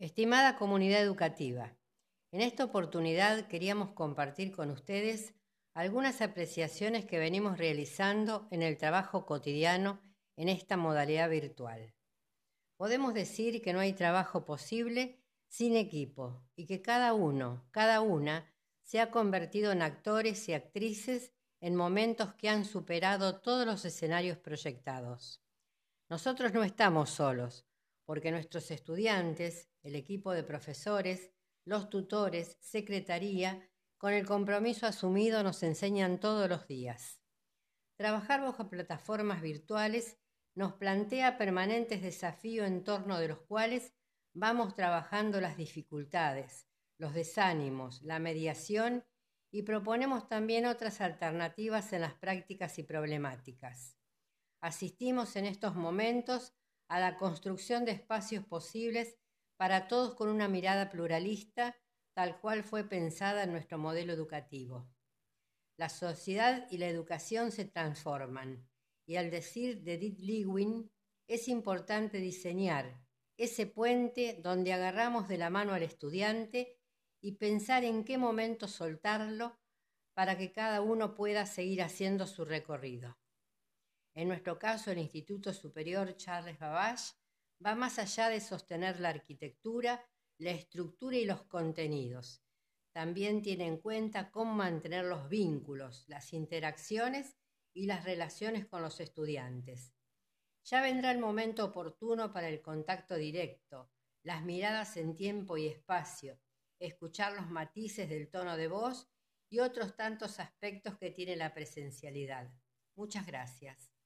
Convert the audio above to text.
Estimada comunidad educativa, en esta oportunidad queríamos compartir con ustedes algunas apreciaciones que venimos realizando en el trabajo cotidiano en esta modalidad virtual. Podemos decir que no hay trabajo posible sin equipo y que cada uno, cada una, se ha convertido en actores y actrices en momentos que han superado todos los escenarios proyectados. Nosotros no estamos solos, porque nuestros estudiantes, el equipo de profesores, los tutores, secretaría, con el compromiso asumido nos enseñan todos los días. Trabajar bajo plataformas virtuales nos plantea permanentes desafíos en torno de los cuales vamos trabajando las dificultades, los desánimos, la mediación y proponemos también otras alternativas en las prácticas y problemáticas. Asistimos en estos momentos a la construcción de espacios posibles para todos con una mirada pluralista, tal cual fue pensada en nuestro modelo educativo. La sociedad y la educación se transforman, y al decir de Edith Lewin, es importante diseñar ese puente donde agarramos de la mano al estudiante y pensar en qué momento soltarlo para que cada uno pueda seguir haciendo su recorrido. En nuestro caso, el Instituto Superior Charles Babbage va más allá de sostener la arquitectura, la estructura y los contenidos. También tiene en cuenta cómo mantener los vínculos, las interacciones y las relaciones con los estudiantes. Ya vendrá el momento oportuno para el contacto directo, las miradas en tiempo y espacio, escuchar los matices del tono de voz y otros tantos aspectos que tiene la presencialidad. Muchas gracias.